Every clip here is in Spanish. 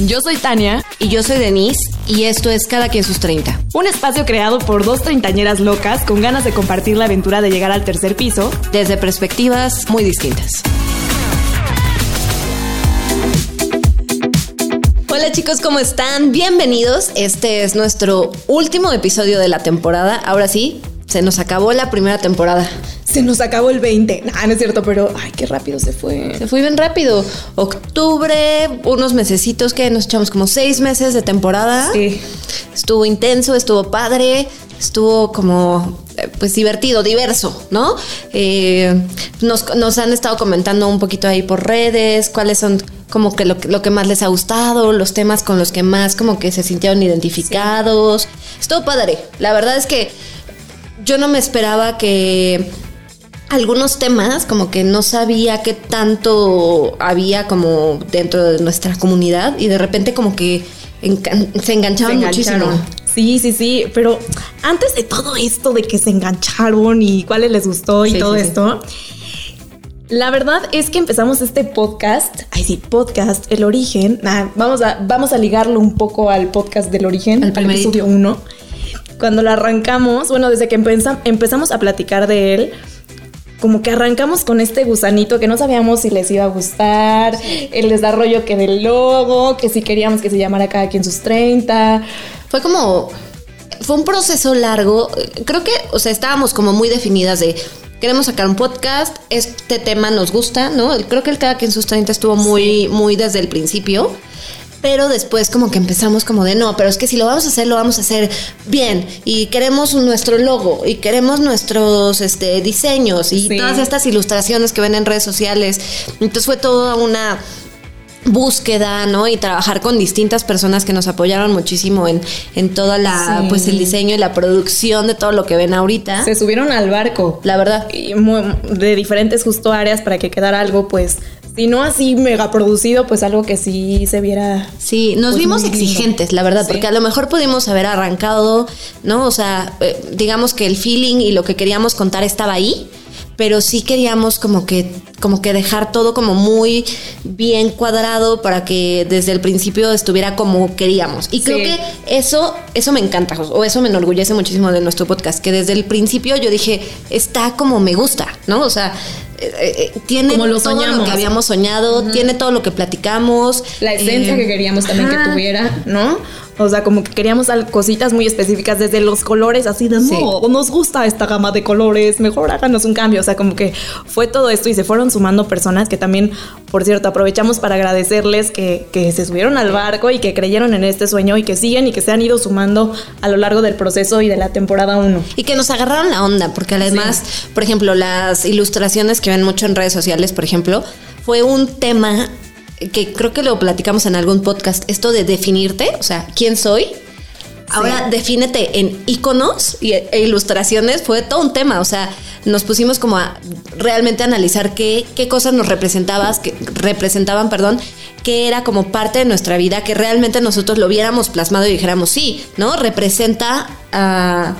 Yo soy Tania. Y yo soy Denise. Y esto es Cada quien sus 30. Un espacio creado por dos treintañeras locas con ganas de compartir la aventura de llegar al tercer piso. Desde perspectivas muy distintas. Hola chicos, ¿cómo están? Bienvenidos. Este es nuestro último episodio de la temporada. Ahora sí, se nos acabó la primera temporada. Se nos acabó el 20. Nah, no es cierto, pero ay, qué rápido se fue. Se fue bien rápido. Octubre, unos mesecitos que nos echamos como seis meses de temporada. Sí. Estuvo intenso, estuvo padre, estuvo como eh, pues divertido, diverso, ¿no? Eh, nos, nos han estado comentando un poquito ahí por redes, cuáles son como que lo, lo que más les ha gustado, los temas con los que más como que se sintieron identificados. Estuvo padre. La verdad es que yo no me esperaba que algunos temas como que no sabía qué tanto había como dentro de nuestra comunidad y de repente como que engan- se enganchaban Se muchísimo. Sí, sí, sí, pero antes de todo esto de que se engancharon y cuáles les gustó y Sí, todo sí, sí. esto, la verdad es que empezamos este podcast, ay sí, podcast, el origen, nah, vamos, a, vamos a ligarlo un poco al podcast del origen, Al primerito. episodio 1. Cuando lo arrancamos, bueno, desde que empeza- empezamos a platicar de él, como que arrancamos con este gusanito que no sabíamos si les iba a gustar, el desarrollo que del logo, que si queríamos que se llamara cada quien sus 30. Fue como, fue un proceso largo. Creo que, o sea, estábamos como muy definidas de, queremos sacar un podcast, este tema nos gusta, ¿no? Creo que el cada quien sus 30 estuvo muy, muy desde el principio. Pero después como que empezamos como de no, pero es que si lo vamos a hacer, lo vamos a hacer bien. Y queremos nuestro logo y queremos nuestros este, diseños y Sí. todas estas ilustraciones que ven en redes sociales. Entonces fue toda una búsqueda, ¿no? Y trabajar con distintas personas que nos apoyaron muchísimo en, en toda la, Sí. pues el diseño y la producción de todo lo que ven ahorita. Se subieron al barco. La verdad. Y muy- de diferentes justo áreas para que quedara algo, pues, si no así mega producido, pues algo que sí se viera. Sí, nos Pues vimos exigentes, la verdad, Sí. porque a lo mejor pudimos haber arrancado, ¿no? O sea, eh, digamos que el feeling y lo que queríamos contar estaba ahí, pero sí queríamos como que, como que dejar todo como muy bien cuadrado para que desde el principio estuviera como queríamos. Y creo que eso, eso me encanta, o eso me enorgullece muchísimo de nuestro podcast, que desde el principio yo dije, está como me gusta, ¿no? O sea, eh, eh, tiene Como lo todo lo que habíamos soñado, tiene todo lo que platicamos. La esencia eh, que queríamos también ajá. que tuviera, ¿no? O sea, como que queríamos cositas muy específicas desde los colores, así de Sí. no, nos gusta esta gama de colores, mejor háganos un cambio. O sea, como que fue todo esto y se fueron sumando personas que también, por cierto, aprovechamos para agradecerles que, que se subieron al barco y que creyeron en este sueño y que siguen y que se han ido sumando a lo largo del proceso y de la temporada 1. Y que nos agarraron la onda, porque además, por ejemplo, las ilustraciones que ven mucho en redes sociales, por ejemplo, fue un tema que creo que lo platicamos en algún podcast, esto de definirte, o sea, ¿quién soy? Ahora defínete en iconos y, e ilustraciones, fue todo un tema, o sea, nos pusimos como a realmente analizar qué, qué cosas nos representabas, que representaban, perdón, que era como parte de nuestra vida, que realmente nosotros lo viéramos plasmado y dijéramos, sí, ¿no? Representa a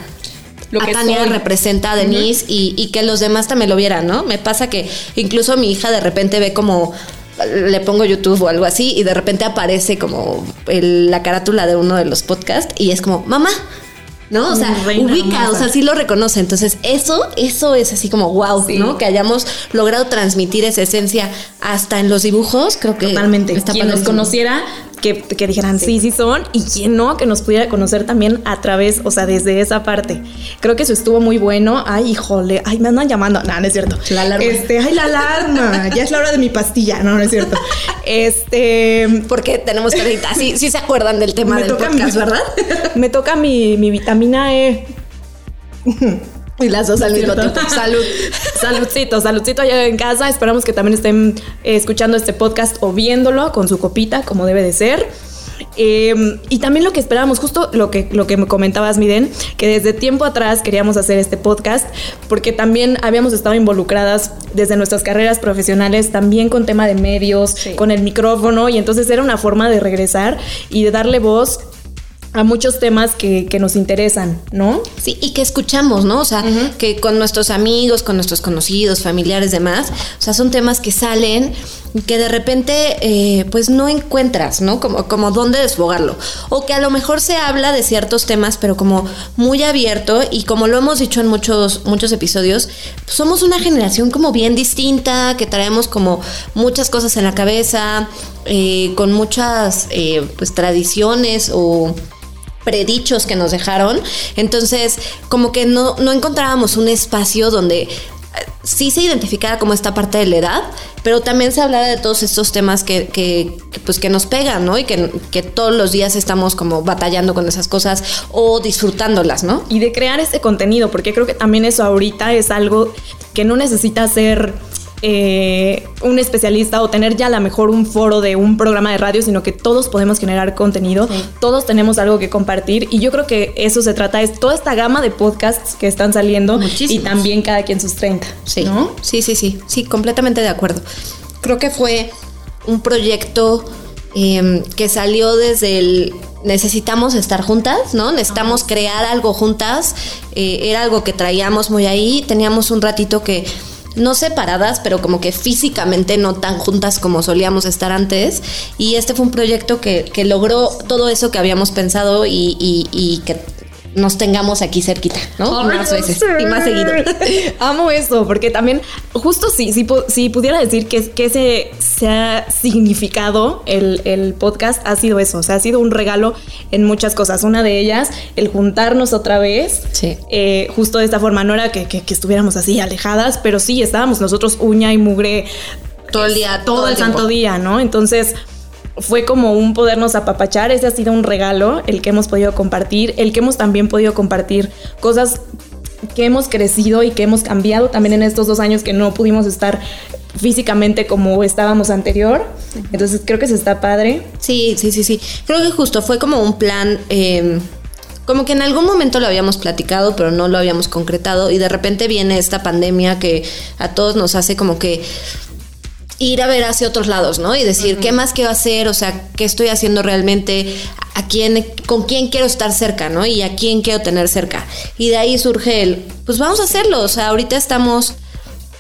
Lo a que Tania soy. representa a Denise y, y que los demás también lo vieran, ¿no? Me pasa que incluso mi hija de repente ve como le pongo YouTube o algo así y de repente aparece como el- la carátula de uno de los podcasts y es como, mamá, ¿no? O sea, reina ubica, o sea, sí lo reconoce. Entonces, eso, eso es así como wow, Sí. ¿no? Que hayamos logrado transmitir esa esencia hasta en los dibujos, creo que Totalmente. está quien nos conociera, que, que dijeran sí. sí, son, y quien no, que nos pudiera conocer también a través, o sea, desde esa parte. Creo que eso estuvo muy bueno. Ay, híjole, ay, me andan llamando. No, no es cierto. La alarma. Este, ay, la alarma. ya es la hora de mi pastilla. No, no es cierto. Este. Porque tenemos 30, sí, sí se acuerdan del tema me del toca podcast, mi, ¿verdad? Me toca mi, mi vitamina E. Y las dos al mismo tiempo. Salud. Saludcito, saludcito allá en casa. Esperamos que también estén eh, escuchando este podcast o viéndolo con su copita, como debe de ser. Eh, y también lo que esperábamos, justo lo que, lo que me comentabas, Miden, que desde tiempo atrás queríamos hacer este podcast, porque también habíamos estado involucradas desde nuestras carreras profesionales, también con tema de medios, Sí. con el micrófono, y entonces era una forma de regresar y de darle voz a muchos temas que, que, nos interesan, ¿no? Sí, y que escuchamos, ¿no? O sea, que con nuestros amigos, con nuestros conocidos, familiares, demás, o sea, son temas que salen que de repente eh, pues no encuentras, ¿no? Como, como dónde desfogarlo. O que a lo mejor se habla de ciertos temas, pero como muy abierto y como lo hemos dicho en muchos, muchos episodios, pues somos una generación como bien distinta, que traemos como muchas cosas en la cabeza, eh, con muchas eh, pues tradiciones o predichos que nos dejaron. Entonces, como que no, no encontrábamos un espacio donde eh, sí se identificara como esta parte de la edad, pero también se hablara de todos estos temas que, que, pues que nos pegan, ¿no? Y que, que, todos los días estamos como batallando con esas cosas o disfrutándolas, ¿no? Y de crear ese contenido, porque creo que también eso ahorita es algo que no necesita ser eh, un especialista o tener ya a lo mejor un foro de un programa de radio, sino que todos podemos generar contenido, todos tenemos algo que compartir y yo creo que eso se trata, es toda esta gama de podcasts que están saliendo y también cada quien sus 30. Sí, sí, sí, sí, sí, completamente de acuerdo. Creo que fue un proyecto em, que salió desde el necesitamos estar juntas, ¿no? Necesitamos crear algo juntas. Eh, era algo que traíamos muy ahí. Teníamos un ratito que no separadas, pero como que físicamente no tan juntas como solíamos estar antes. Y este fue un proyecto que, que logró todo eso que habíamos pensado y, y, y que nos tengamos aquí cerquita, ¿no? más veces y más seguido. Amo eso, porque también, justo sí, si, si pudiera decir que, que ese se ha significado el, el, podcast, ha sido eso, o sea, ha sido un regalo en muchas cosas. Una de ellas, el juntarnos otra vez, sí. eh, justo de esta forma, no era que, que, que, estuviéramos así alejadas, pero sí, estábamos nosotros uña y mugre. Todo el día, todo, todo el, el santo día, ¿no? Entonces fue como un podernos apapachar, ese ha sido un regalo, el que hemos podido compartir, el que hemos también podido compartir cosas que hemos crecido y que hemos cambiado también en estos dos años que no pudimos estar físicamente como estábamos anterior. Entonces creo que se está padre. Sí, sí, sí, sí. Creo que justo fue como un plan... Eh como que en algún momento lo habíamos platicado, pero no lo habíamos concretado y de repente viene esta pandemia que a todos nos hace como que ir a ver hacia otros lados, ¿no? Y decir, uh -huh. ¿qué más quiero hacer? O sea, ¿qué estoy haciendo realmente? ¿A quién, con quién quiero estar cerca, ¿no? Y a quién quiero tener cerca. Y de ahí surge el, pues vamos a hacerlo. O sea, ahorita estamos,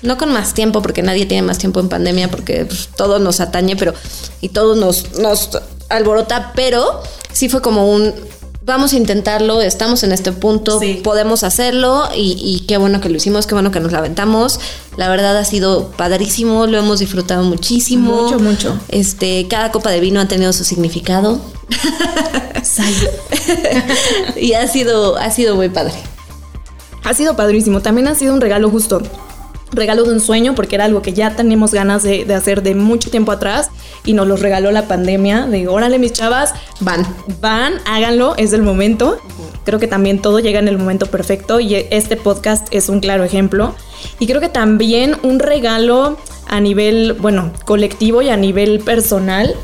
no con más tiempo, porque nadie tiene más tiempo en pandemia, porque pues, todo nos atañe, pero, y todo nos, nos alborota, pero sí fue como un, vamos a intentarlo, estamos en este punto, sí. podemos hacerlo y, y, qué bueno que lo hicimos, qué bueno que nos la aventamos. La verdad ha sido padrísimo, lo hemos disfrutado muchísimo. Mucho, mucho. Este, cada copa de vino ha tenido su significado. y ha sido, ha sido muy padre. Ha sido padrísimo. También ha sido un regalo justo regalo de un sueño porque era algo que ya tenemos ganas de, hacer de mucho tiempo atrás y nos lo regaló la pandemia de órale mis chavas van van háganlo es el momento creo que también todo llega en el momento perfecto y este podcast es un claro ejemplo. Y creo que también un regalo a nivel bueno colectivo y a nivel personal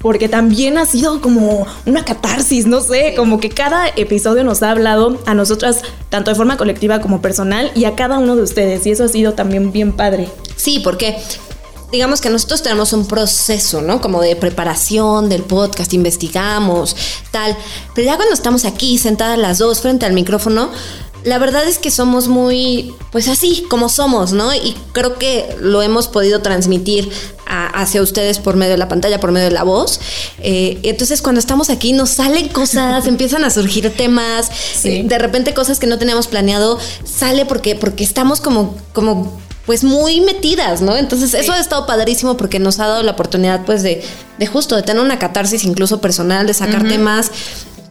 porque también ha sido como una catarsis, no sé, como que cada episodio nos ha hablado a nosotras, tanto de forma colectiva como personal, y a cada uno de ustedes, y eso ha sido también bien padre. Sí, porque digamos que nosotros tenemos un proceso, ¿no? Como de preparación del podcast, investigamos, tal, pero ya cuando estamos aquí sentadas las dos frente al micrófono, la verdad es que somos muy, pues así, como somos, ¿no? Y creo que lo hemos podido transmitir a, hacia ustedes por medio de la pantalla, por medio de la voz. Eh, entonces, cuando estamos aquí, nos salen cosas, empiezan a surgir temas, sí. eh, de repente cosas que no teníamos planeado, sale porque, porque estamos como, como pues muy metidas, ¿no? Entonces, sí. eso ha estado padrísimo porque nos ha dado la oportunidad, pues, de, de justo, de tener una catarsis incluso personal, de sacar uh -huh. temas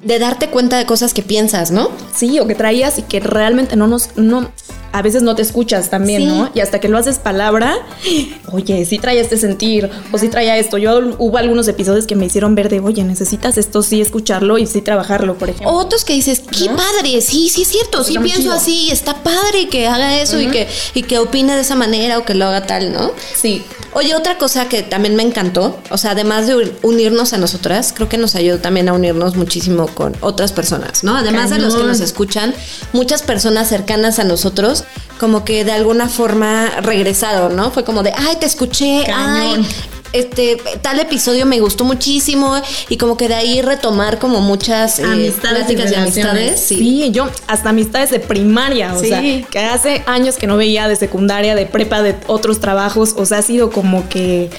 de darte cuenta de cosas que piensas, ¿no? Sí, o que traías y que realmente no nos, no, a veces no te escuchas también, sí. ¿no? Y hasta que lo haces palabra, oye, sí traía este sentir, o sí traía esto. Yo hubo algunos episodios que me hicieron ver de, oye, necesitas esto, sí escucharlo y sí trabajarlo, por ejemplo. Otros que dices, qué ¿no? padre, sí, sí es cierto, sí pienso así, está padre que haga eso uh -huh. y, que, y que opine de esa manera o que lo haga tal, ¿no? Sí. Oye, otra cosa que también me encantó, o sea, además de unirnos a nosotras, creo que nos ayudó también a unirnos muchísimo con otras personas, ¿no? Además Cañón. de los que nos escuchan, muchas personas cercanas a nosotros como que de alguna forma regresaron, ¿no? Fue como de, ay, te escuché, Cañón. ay, este tal episodio me gustó muchísimo y como que de ahí retomar como muchas eh, amistades pláticas y de amistades. Sí. yo hasta amistades de primaria, o Sí. sea, que hace años que no veía de secundaria, de prepa, de otros trabajos, o sea, ha sido como que,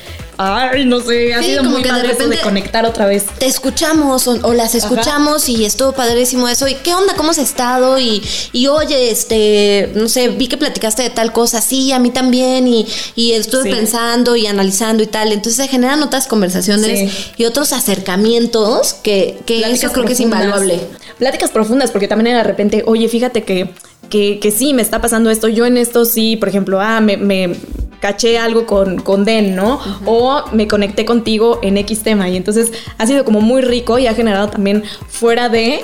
ay, no sé, ha Sí, sido como muy que de eso de conectar otra vez. te escuchamos o, o las escuchamos y estuvo padrísimo eso. ¿Y qué onda? ¿Cómo has estado? Y, y oye, este, no sé, vi que platicaste de tal cosa, sí, a mí también, y, y estuve Sí. pensando y analizando y tal. Entonces se generan otras conversaciones Sí. y otros acercamientos que, que eso creo que es invaluable. Pláticas profundas, porque también de repente, oye, fíjate que, que, que sí, me está pasando esto, yo en esto sí, por ejemplo, ah, me, me caché algo con, con Den, ¿no? O me conecté contigo en X tema. Y entonces ha sido como muy rico y ha generado también fuera de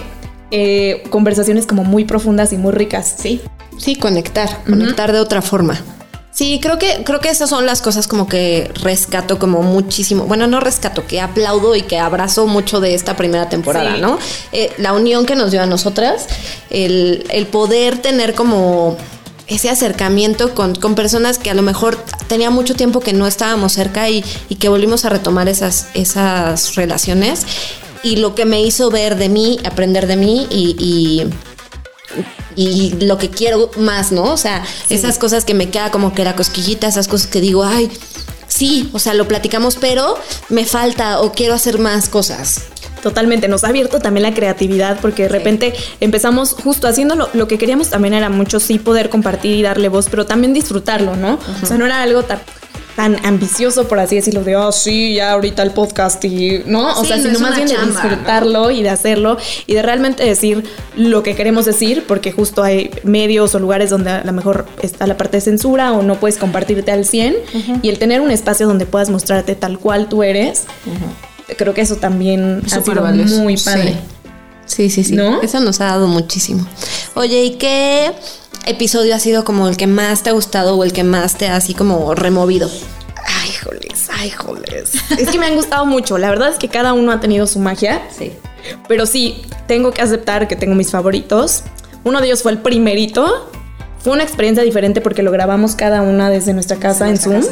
eh, conversaciones como muy profundas y muy ricas. Sí. Sí, conectar, conectar de otra forma. Sí, creo que, creo que esas son las cosas como que rescato como muchísimo. Bueno, no rescato, que aplaudo y que abrazo mucho de esta primera temporada, Sí. ¿no? Eh, la unión que nos dio a nosotras, el, el poder tener como ese acercamiento con, con personas que a lo mejor tenía mucho tiempo que no estábamos cerca y, y que volvimos a retomar esas, esas relaciones. Y lo que me hizo ver de mí, aprender de mí y- y y lo que quiero más, ¿no? O sea, esas cosas que me queda como que la cosquillita, esas cosas que digo, ay, sí, o sea, lo platicamos, pero me falta o quiero hacer más cosas. Totalmente, nos ha abierto también la creatividad porque de repente empezamos justo haciendo lo, que queríamos también era mucho sí poder compartir y darle voz, pero también disfrutarlo, ¿no? O sea, no era algo tan, tan ambicioso, por así decirlo, de, oh, sí, ya ahorita el podcast y, ¿no? O sea, no sino más bien de disfrutarlo y de hacerlo y de realmente decir lo que queremos decir, porque justo hay medios o lugares donde a lo mejor está la parte de censura o no puedes compartirte al 100 y el tener un espacio donde puedas mostrarte tal cual tú eres. Creo que eso también ha Súper sido valioso, muy padre. Sí, sí, sí. ¿No? Eso nos ha dado muchísimo. Oye, ¿y qué episodio ha sido como el que más te ha gustado o el que más te ha así como removido? Ay, joles, ay, joles. Es que me han gustado mucho. La verdad es que cada uno ha tenido su magia. Sí. Pero sí, tengo que aceptar que tengo mis favoritos. Uno de ellos fue el primerito. Fue una experiencia diferente porque lo grabamos cada una desde nuestra casa en Zoom.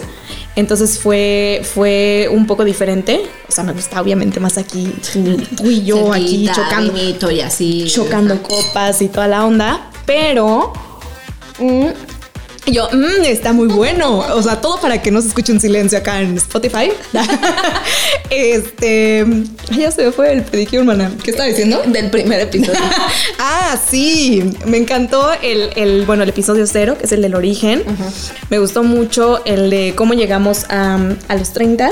Entonces fue, fue un poco diferente. O sea, me gusta obviamente más aquí tú, tú y yo aquí chocando, y así. chocando copas y toda la onda. Pero mm, yo, mm, está muy bueno. O sea, todo para que no se escuche un silencio acá en Spotify. este. Ya se me fue el pedicure, hermana. ¿Qué estaba diciendo? Del primer episodio. ah, sí. Me encantó el, el, bueno, el episodio cero, que es el del origen. Me gustó mucho el de cómo llegamos a, a los 30.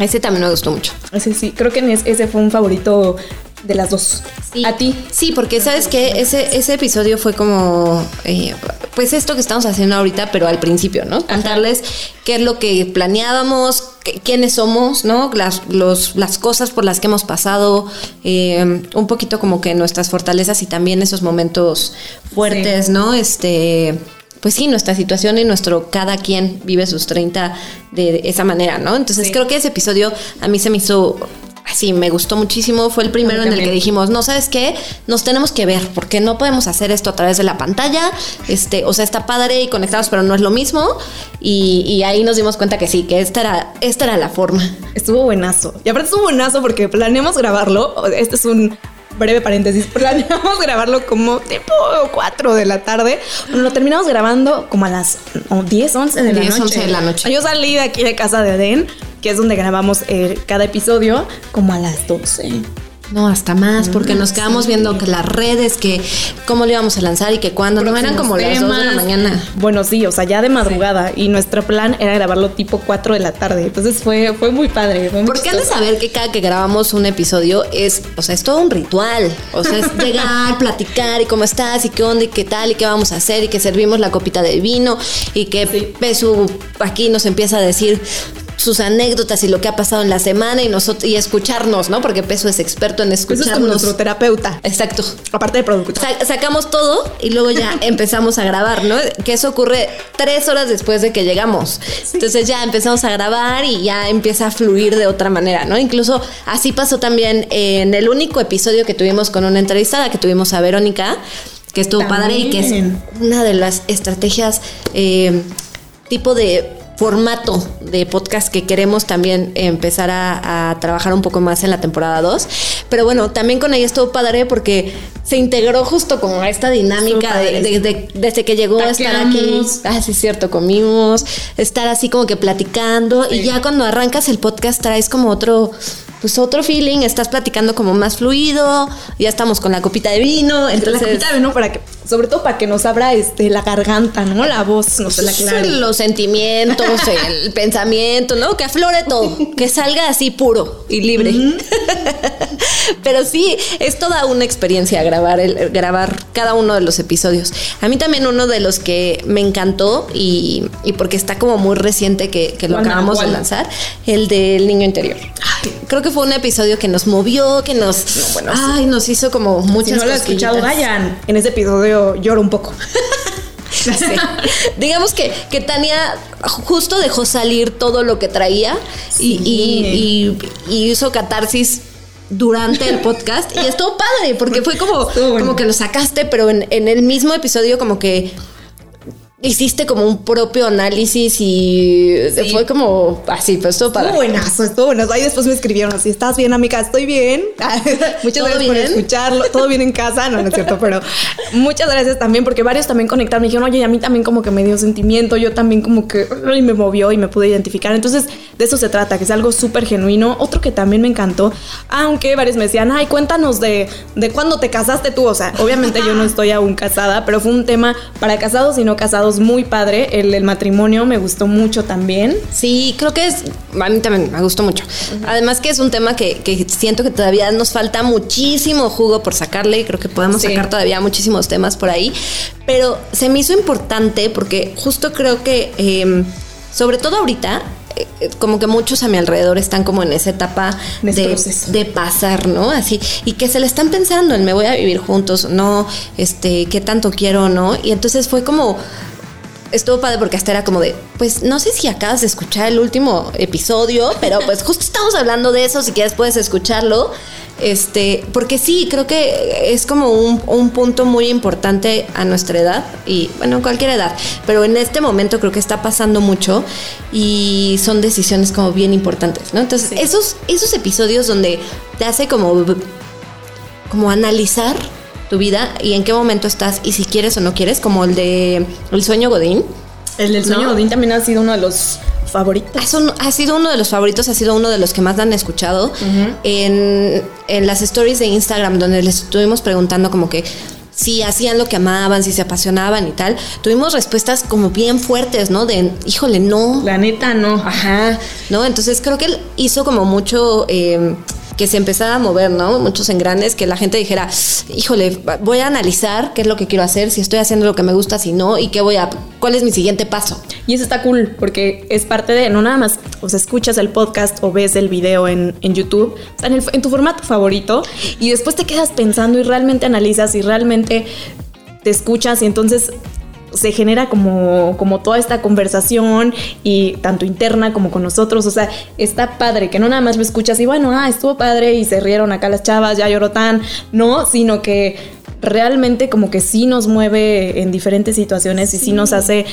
Ese también me gustó mucho. Ese sí, creo que ese fue un favorito de las dos. Sí. A ti. Sí, porque sabes que ese, ese episodio fue como, eh, pues esto que estamos haciendo ahorita, pero al principio, ¿no? Contarles qué es lo que planeábamos, qué- quiénes somos, ¿no? Las, los, las cosas por las que hemos pasado, eh, un poquito como que nuestras fortalezas y también esos momentos fuertes, ¿no? Este... Pues sí, nuestra situación y nuestro cada quien vive sus 30 de esa manera, ¿no? Entonces Sí. creo que ese episodio a mí se me hizo Sí, me gustó muchísimo. Fue el primero en el que dijimos, no sabes qué, nos tenemos que ver, porque no podemos hacer esto a través de la pantalla. Este, o sea, está padre y conectados, pero no es lo mismo. Y, y ahí nos dimos cuenta que sí, que esta era, esta era la forma. Estuvo buenazo. Y aparte estuvo buenazo porque planeamos grabarlo. Este es un breve paréntesis. Planeamos grabarlo como tipo 4 de la tarde. Bueno, lo terminamos grabando como a las oh, 10, 11 de la 10, noche. 11 de la noche. Yo salí de aquí de casa de Aden, que es donde grabamos eh, cada episodio, como a las 12. No, hasta más, porque nos quedamos viendo que las redes, que cómo lo íbamos a lanzar y que cuándo. No eran como las 2 de la mañana. Bueno, sí, o sea, ya de madrugada. Y nuestro plan era grabarlo tipo 4 de la tarde. Entonces fue, fue muy padre. Fue muy Porque han de saber que cada que grabamos un episodio es, o sea, es todo un ritual. O sea, es llegar, platicar y cómo estás y qué onda y qué tal y qué vamos a hacer y que servimos la copita de vino y que Pesu aquí nos empieza a decir sus anécdotas y lo que ha pasado en la semana y nosotros y escucharnos, ¿no? Porque Peso es experto en Eso es como escucharnos. nuestro terapeuta. Exacto. Aparte de productor. Sa- sacamos todo y luego ya empezamos a grabar, ¿no? Que eso ocurre tres horas después de que llegamos. Entonces ya empezamos a grabar y ya empieza a fluir de otra manera, ¿no? Incluso así pasó también en el único episodio que tuvimos con una entrevistada que tuvimos a Verónica, que estuvo padre y que es una de las estrategias eh, tipo de formato de podcast que queremos también empezar a, a trabajar un poco más en la temporada 2. Pero bueno, también con ella estuvo padre porque se integró justo como a esta dinámica de, de- de- desde que llegó a estar aquí. Ah, sí, es cierto, comimos, estar así como que platicando y ya cuando arrancas el podcast traes como otro, pues otro feeling, estás platicando como más fluido, ya estamos con la copita de vino, la entonces copita de vino para que, sobre todo para que nos abra este, la garganta, ¿no? La voz, nos la los sentimientos, el pensamiento, ¿no? Que aflore todo, que salga así puro y libre. Pero sí, es toda una experiencia grabar el, grabar cada uno de los episodios. A mí también uno de los que me encantó y, y porque está como muy reciente que, que lo acabamos de lanzar, el del niño interior. Creo que fue un episodio que nos movió, que nos, ay, nos hizo como Si muchas no lo he escuchado, cosquillitas. vayan. En ese episodio lloro un poco. Sí. Digamos que, que Tania justo dejó salir todo lo que traía y, y- y- y hizo catarsis durante el podcast y estuvo padre porque fue como, bueno. como que lo sacaste, pero en, en el mismo episodio como que hiciste como un propio análisis y Sí. fue como así, pues estuvo padre. Estuvo buenazo, estuvo buenazo. Ahí después me escribieron así, ¿estás bien, amiga? Estoy bien. muchas ¿Todo gracias por escucharlo. Todo bien en casa, no, no es cierto, pero muchas gracias también porque varios también conectaron. Me dijeron, oye, y a mí también como que me dio sentimiento, yo también como que ay, me movió y me pude identificar. Entonces, de eso se trata, que es algo súper genuino. Otro que también me encantó, aunque varios me decían, ay, cuéntanos de, de cuándo te casaste tú. O sea, obviamente yo no estoy aún casada, pero fue un tema para casados y no casados muy padre. El, el matrimonio me gustó mucho también. Sí, creo que es, a mí también me gustó mucho. Además que es un tema que, que siento que todavía nos falta muchísimo jugo por sacarle, creo que podemos Sí. sacar todavía muchísimos temas por ahí, pero se me hizo importante porque justo creo que, eh, sobre todo ahorita, eh, eh, como que muchos a mi alrededor están como en esa etapa de pasar, ¿no? Así, y que se le están pensando en me voy a vivir juntos, no, este, qué tanto quiero, ¿no? Y entonces fue como, estuvo padre porque hasta era como de, pues no sé si acabas de escuchar el último episodio, pero pues justo estamos hablando de eso, si quieres puedes escucharlo. Este, porque sí, creo que es como un, un punto muy importante a nuestra edad y bueno, cualquier edad, pero en este momento creo que está pasando mucho y son decisiones como bien importantes, ¿no? Entonces, Sí. esos, esos episodios donde te hace como, como analizar tu vida y en qué momento estás y si quieres o no quieres, como el de El sueño Godín. El del sueño ¿No? Odín también ha sido uno de los favoritos. Ha sido uno de los favoritos, ha sido uno de los que más han escuchado. en, en las stories de Instagram, donde les estuvimos preguntando como que si hacían lo que amaban, si se apasionaban y tal, tuvimos respuestas como bien fuertes, ¿no? De, híjole, no. La neta, no. Ajá, ¿no? Entonces creo que él hizo como mucho eh, que se empezara a mover, ¿no? Muchos engranes, que la gente dijera, híjole, voy a analizar qué es lo que quiero hacer, si estoy haciendo lo que me gusta, si no, y qué voy a, cuál es mi siguiente paso. Y eso está cool, porque es parte de, no nada más, o sea, escuchas el podcast o ves el video en, en YouTube, en tu formato favorito, y después te quedas pensando y realmente analizas y realmente te escuchas y entonces se genera como, como toda esta conversación y tanto interna como con nosotros, o sea, está padre que no nada más lo escuchas y bueno, ah, estuvo padre y se rieron acá las chavas, ya lloró tan, no, sino que realmente como que sí nos mueve en diferentes situaciones y sí nos hace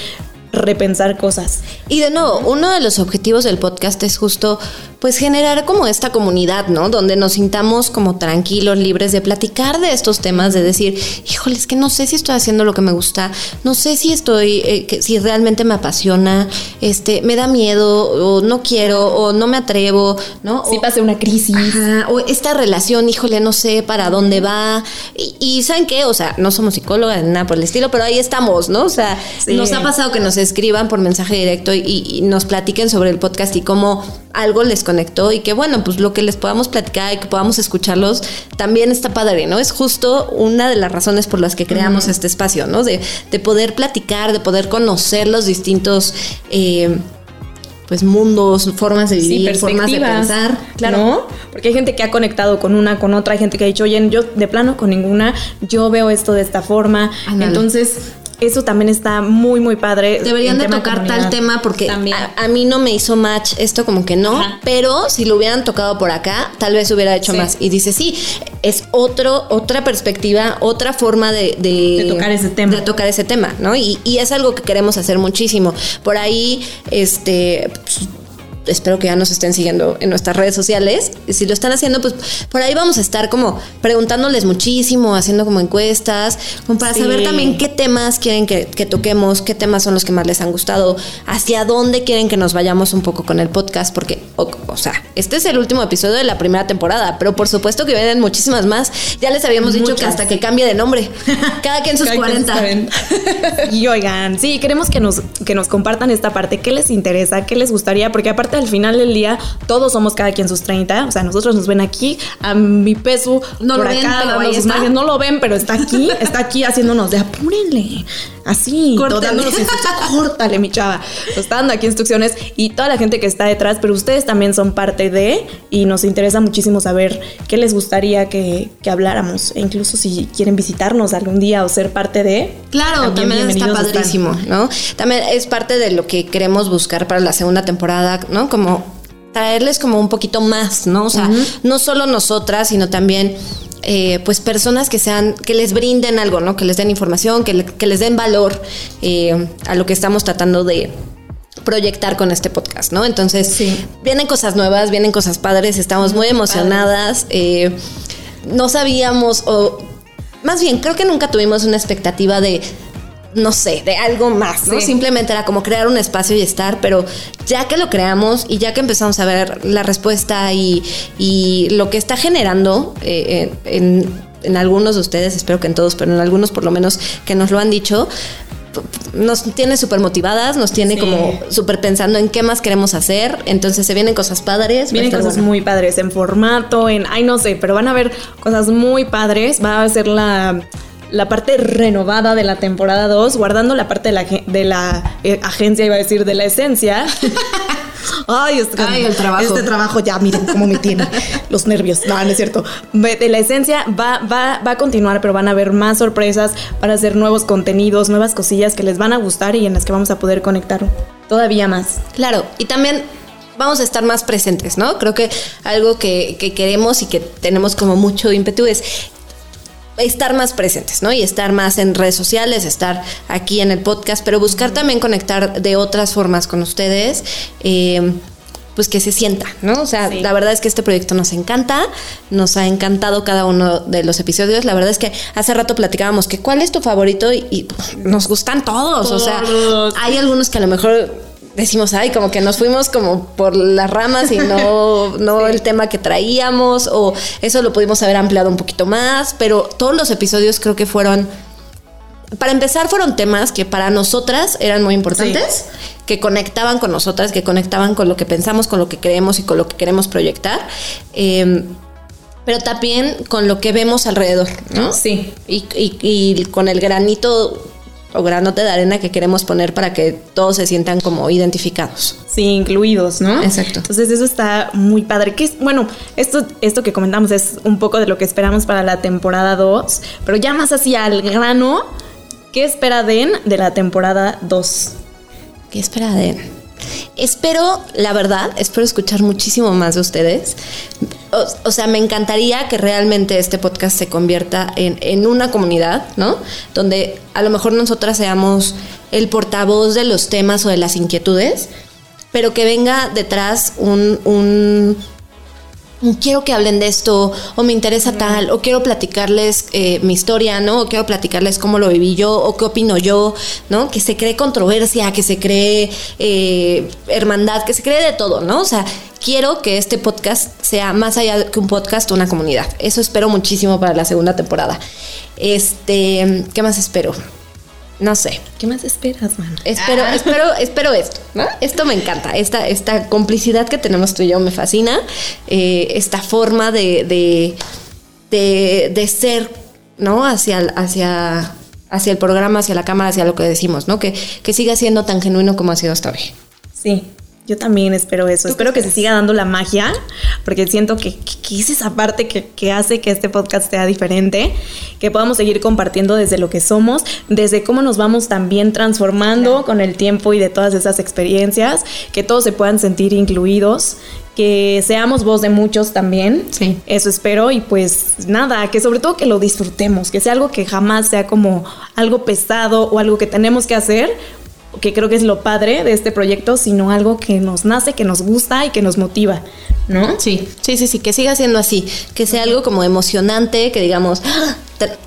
repensar cosas. Y de nuevo, uno de los objetivos del podcast es justo, pues, generar como esta comunidad, ¿no? Donde nos sintamos como tranquilos, libres de platicar de estos temas, de decir, híjole, es que no sé si estoy haciendo lo que me gusta, no sé si estoy, eh, que- si realmente me apasiona, este, me da miedo, o no quiero, o no me atrevo, ¿no? Si O- pase una crisis. Ajá, o esta relación, híjole, no sé para dónde va. Y, y ¿saben qué? O sea, no somos psicólogas nada por el estilo, pero ahí estamos, ¿no? O sea, Sí. nos ha pasado que nos escriban por mensaje directo y, y nos platiquen sobre el podcast y cómo algo les conectó y que bueno, pues lo que les podamos platicar y que podamos escucharlos también está padre, ¿no? Es justo una de las razones por las que creamos este espacio, ¿no? De, de poder platicar, de poder conocer los distintos... eh, pues mundos, formas de Sí, vivir, formas de pensar. ¿no? Porque hay gente que ha conectado con una, con otra, hay gente que ha dicho, oye, yo de plano con ninguna, yo veo esto de esta forma. Ándale. Entonces, eso también está muy, muy padre. Deberían de tocar comunidad. tal tema porque a, a mí no me hizo match esto como que no, Ajá. pero si lo hubieran tocado por acá, tal vez hubiera hecho Sí. más. Y dice, sí, es otro, otra perspectiva, otra forma de, de, De tocar ese tema. de tocar ese tema, ¿no? Y, y es algo que queremos hacer muchísimo. Por ahí, este... Espero que ya nos estén siguiendo en nuestras redes sociales. Y si lo están haciendo, pues por ahí vamos a estar como preguntándoles muchísimo, haciendo como encuestas, como para Sí. saber también qué temas quieren que, que toquemos, qué temas son los que más les han gustado, hacia dónde quieren que nos vayamos un poco con el podcast, porque, o, o sea, este es el último episodio de la primera temporada, pero por supuesto que vienen muchísimas más. Ya les habíamos dicho que Muchas. hasta que cambie de nombre. Cada quien sus Cada quien 40. saben. Y oigan, sí, queremos que nos, que nos compartan esta parte, qué les interesa, qué les gustaría, porque aparte al final del día todos somos cada quien sus 30, o sea, nosotros nos ven aquí, a mi peso No por lo ven, acá, pero sus está. nalgas. no lo ven, pero está aquí, está aquí haciéndonos de apúrenle, así, Córtale. dándonos instrucciones, córtale mi chava, está dando aquí instrucciones y toda la gente que está detrás, pero ustedes también son parte de y nos interesa muchísimo saber qué les gustaría que, que habláramos, e incluso si quieren visitarnos algún día o ser parte de, Claro, también está están. padrísimo, ¿no? También es parte de lo que queremos buscar para la segunda temporada, ¿no? Como traerles como un poquito más, ¿no? O sea, no solo nosotras, sino también eh, pues personas que sean, que les brinden algo, ¿no? Que les den información, que, le- que les den valor eh, a lo que estamos tratando de proyectar con este podcast, ¿no? Entonces, Sí. vienen cosas nuevas, vienen cosas padres, estamos muy emocionadas. eh, no sabíamos, o más bien, creo que nunca tuvimos una expectativa de, no sé, de algo más, ¿no? Sí. Simplemente era como crear un espacio y estar, pero ya que lo creamos y ya que empezamos a ver la respuesta y, y lo que está generando eh, en, en algunos de ustedes, espero que en todos, pero en algunos por lo menos que nos lo han dicho, nos tiene súper motivadas, nos tiene Sí. como súper pensando en qué más queremos hacer, entonces se vienen cosas padres. Vienen cosas muy padres en formato, en, ay no sé, pero van a ver cosas muy padres. Va a ser la, la parte renovada de la temporada 2, guardando la parte de la, de la eh, agencia, iba a decir, de la esencia. Ay, este, Ay, el trabajo. Este trabajo ya, miren cómo me tiene los nervios. No, no es cierto. De la esencia va, va, va a continuar, pero van a haber más sorpresas, van a ser nuevos contenidos, nuevas cosillas que les van a gustar y en las que vamos a poder conectar todavía más. Claro, y también vamos a estar más presentes, ¿no? Creo que algo que, que queremos y que tenemos como mucho ímpetu es estar más presentes, ¿no? Y estar más en redes sociales, estar aquí en el podcast, pero buscar también conectar de otras formas con ustedes. eh, pues que se sienta, ¿no? O sea, Sí. la verdad es que este proyecto nos encanta, nos ha encantado cada uno de los episodios. La verdad es que hace rato platicábamos que cuál es tu favorito y, y nos gustan todos. O sea, hay algunos que a lo mejor decimos, ay, como que nos fuimos como por las ramas y no, no el tema que traíamos, o eso lo pudimos haber ampliado un poquito más, pero todos los episodios creo que fueron, para empezar, fueron temas que para nosotras eran muy importantes, que conectaban con nosotras, que conectaban con lo que pensamos, con lo que creemos y con lo que queremos proyectar. Eh, pero también con lo que vemos alrededor, ¿no? Sí. Y, y- y con el granito o granote de arena que queremos poner para que todos se sientan como identificados. Sí, incluidos, ¿no? Exacto. Entonces eso está muy padre. Que es, bueno, esto, esto que comentamos es un poco de lo que esperamos para la temporada 2, pero ya más así al grano, ¿qué espera Den de la temporada 2? ¿Qué espera de Espero, la verdad, espero escuchar muchísimo más de ustedes. O, sea, me encantaría que realmente este podcast se convierta en, en una comunidad, ¿no? Donde a lo mejor nosotras seamos el portavoz de los temas o de las inquietudes, pero que venga detrás un quiero que hablen de esto, o me interesa tal, o quiero platicarles eh, mi historia, ¿no? O quiero platicarles cómo lo viví yo, o qué opino yo, ¿no? Que se cree controversia, que se cree eh, hermandad, que se cree de todo, ¿no? O sea, quiero que este podcast sea más allá que un podcast, una comunidad. Eso espero muchísimo para la segunda temporada. Este, ¿qué más espero? No sé. ¿Qué más esperas, man? Espero, Ah. espero, espero esto, ¿no? Esto me encanta. Esta, esta complicidad que tenemos tú y yo me fascina. Eh, esta forma de, de, de, de ser, ¿no? Hacia, el- hacia, hacia el programa, hacia la cámara, hacia lo que decimos, ¿no? Que, que siga siendo tan genuino como ha sido hasta hoy. Sí. Yo también espero eso. Espero que se siga dando la magia, porque siento que, que, es esa parte que, que, hace que este podcast sea diferente, que podamos seguir compartiendo desde lo que somos, desde cómo nos vamos también transformando con el tiempo y de todas esas experiencias, que todos se puedan sentir incluidos, que seamos voz de muchos también. Sí. Eso espero y pues nada, que sobre todo que lo disfrutemos, que sea algo que jamás sea como algo pesado o algo que tenemos que hacer, que creo que es lo padre de este proyecto, sino algo que nos nace, que nos gusta y que nos motiva, ¿no? Sí, sí, sí, sí, que siga siendo así, que sea algo como emocionante, que digamos, ¡Ah!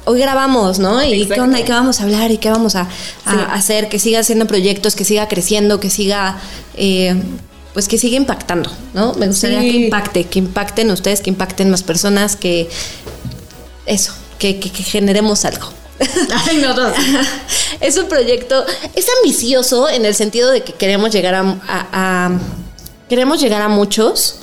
hoy grabamos, ¿no? Y qué onda, y qué vamos a hablar, y qué vamos a, hacer, que siga haciendo proyectos, que siga creciendo, que siga... Eh, pues que siga impactando, ¿no? Me gustaría que impacte, que impacten ustedes, que impacten más personas, que eso, que, que generemos algo. Ay, no, es un proyecto, es ambicioso en el sentido de que queremos llegar a, queremos llegar a muchos.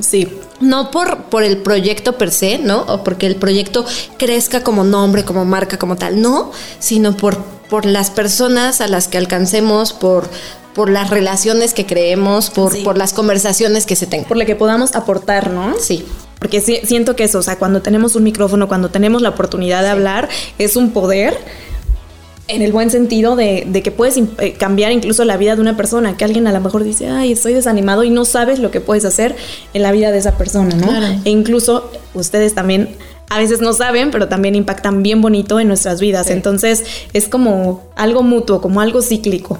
Sí. No por, por el proyecto per se, ¿no? O porque el proyecto crezca como nombre, como marca, como tal, no, sino por, por las personas a las que alcancemos, por, por las relaciones que creemos, por, por las conversaciones que se tengan. Por lo que podamos aportar, ¿no? Sí. Porque siento que eso, o sea, cuando tenemos un micrófono, cuando tenemos la oportunidad de hablar, es un poder en el buen sentido de, que puedes eh, cambiar incluso la vida de una persona, que alguien a lo mejor dice, ay, estoy desanimado y no sabes lo que puedes hacer en la vida de esa persona, ¿no? E incluso ustedes también a veces no saben, pero también impactan bien bonito en nuestras vidas. Entonces es como algo mutuo, como algo cíclico.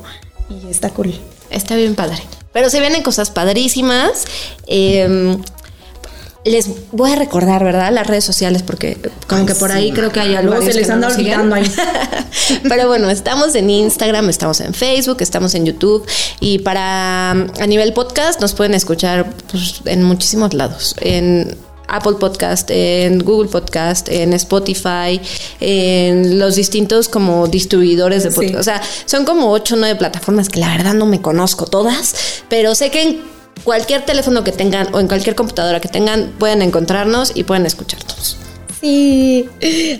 Y está cool. Está bien padre. Pero se vienen cosas padrísimas. Eh, les voy a recordar, ¿verdad? Las redes sociales, porque como que por ahí creo que hay algo. se les anda olvidando ahí. Pero bueno, estamos en Instagram, estamos en Facebook, estamos en YouTube. Y para a nivel podcast nos pueden escuchar pues, en muchísimos lados. En Apple Podcast, en Google Podcast, en Spotify, en los distintos como distribuidores de podcast. O sea, son como ocho o nueve plataformas que la verdad no me conozco todas, pero sé que en cualquier teléfono que tengan o en cualquier computadora que tengan, pueden encontrarnos y pueden escucharnos. Sí,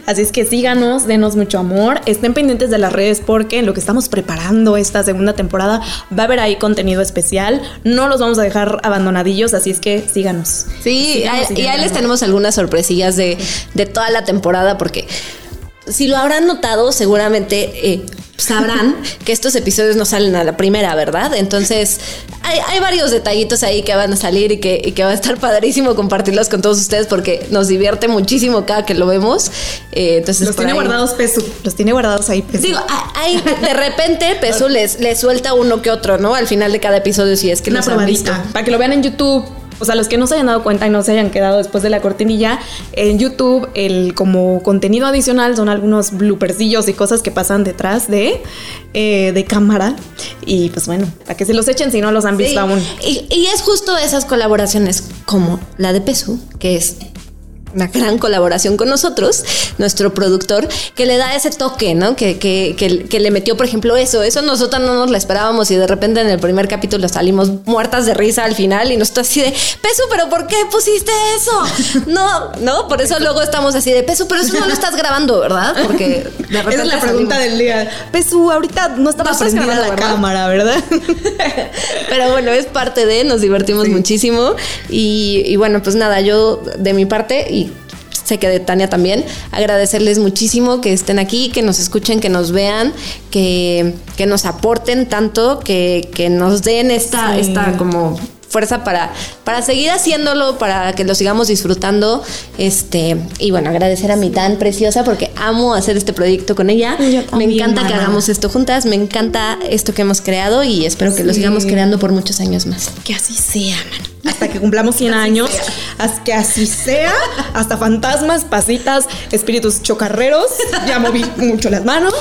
así es que síganos, denos mucho amor, estén pendientes de las redes porque en lo que estamos preparando esta segunda temporada va a haber ahí contenido especial, no los vamos a dejar abandonadillos, así es que síganos. Sí, y ahí les tenemos algunas sorpresillas de, de toda la temporada porque si lo habrán notado, seguramente eh, sabrán que estos episodios no salen a la primera, ¿verdad? Entonces, hay, varios detallitos ahí que van a salir y que, va a estar padrísimo compartirlos con todos ustedes porque nos divierte muchísimo cada que lo vemos. Eh, entonces, los tiene guardados Pesu, los tiene guardados ahí Pesu. Digo, hay, de repente Pesu les, les suelta uno que otro, ¿no? Al final de cada episodio, si es que Una probadita, Para que lo vean en YouTube o sea, los que no se hayan dado cuenta y no se hayan quedado después de la cortinilla, en YouTube el como contenido adicional son algunos bloopersillos y cosas que pasan detrás de, eh, de cámara. Y pues bueno, para que se los echen si no los han visto aún. Y, y, es justo esas colaboraciones como la de Pesu, que es una gran colaboración con nosotros, nuestro productor, que le da ese toque, ¿no? Que, que, que, le metió, por ejemplo, eso. Eso nosotros no nos lo esperábamos y de repente en el primer capítulo salimos muertas de risa al final y nos está así de, Peso, pero ¿por qué pusiste eso? No, no, por eso luego estamos así de, Peso, pero eso no lo estás grabando, ¿verdad? Porque de repente... Esa es la pregunta del día. Peso, ahorita no está no la cámara, ¿verdad? pero bueno, es parte de, nos divertimos muchísimo y, y bueno, pues nada, yo de mi parte sé que de Tania también, agradecerles muchísimo que estén aquí, que nos escuchen, que nos vean, que, que nos aporten tanto, que, que nos den esta, esta como fuerza para, para seguir haciéndolo, para que lo sigamos disfrutando. Este, y bueno, agradecer a mi tan preciosa porque amo hacer este proyecto con ella. me encanta que hagamos esto juntas, me encanta esto que hemos creado y espero que lo sigamos creando por muchos años más. Que así sea, man hasta que cumplamos 100 años, hasta que así sea, hasta fantasmas, pasitas, espíritus chocarreros. Ya moví mucho las manos.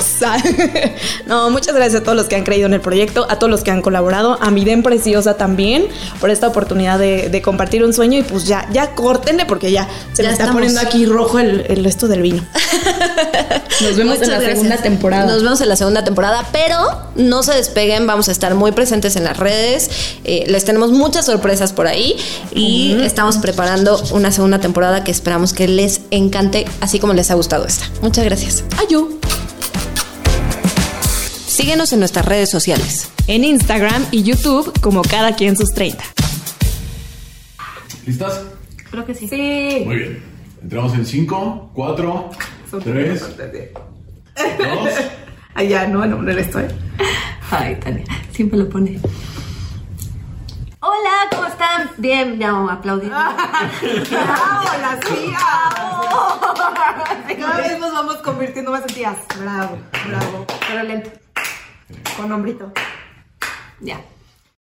No, muchas gracias a todos los que han creído en el proyecto, a todos los que han colaborado, a mi Den Preciosa también por esta oportunidad de, compartir un sueño y pues ya, ya córtenle porque ya se me está poniendo aquí rojo el, resto del vino. Nos vemos en la segunda temporada. Nos vemos en la segunda temporada, pero no se despeguen, vamos a estar muy presentes en las redes. Eh, les tenemos muchas sorpresas por ahí y estamos preparando una segunda temporada que esperamos que les encante, así como les ha gustado esta. Muchas gracias. Ayú. Síguenos en nuestras redes sociales. en Instagram y YouTube como cada quien sus 30. ¿Listas? Creo que sí. Sí. Muy bien. Entramos en 5, 4, 3, 2. Allá, no, no, no estoy. Ay, Tania, siempre lo pone. Hola, ¿cómo están? Bien, ya vamos a aplaudir. ¡Bravo, las tías! Cada vez nos vamos convirtiendo más en tías. Bravo, bravo. Pero lento. Con hombrito. Ya.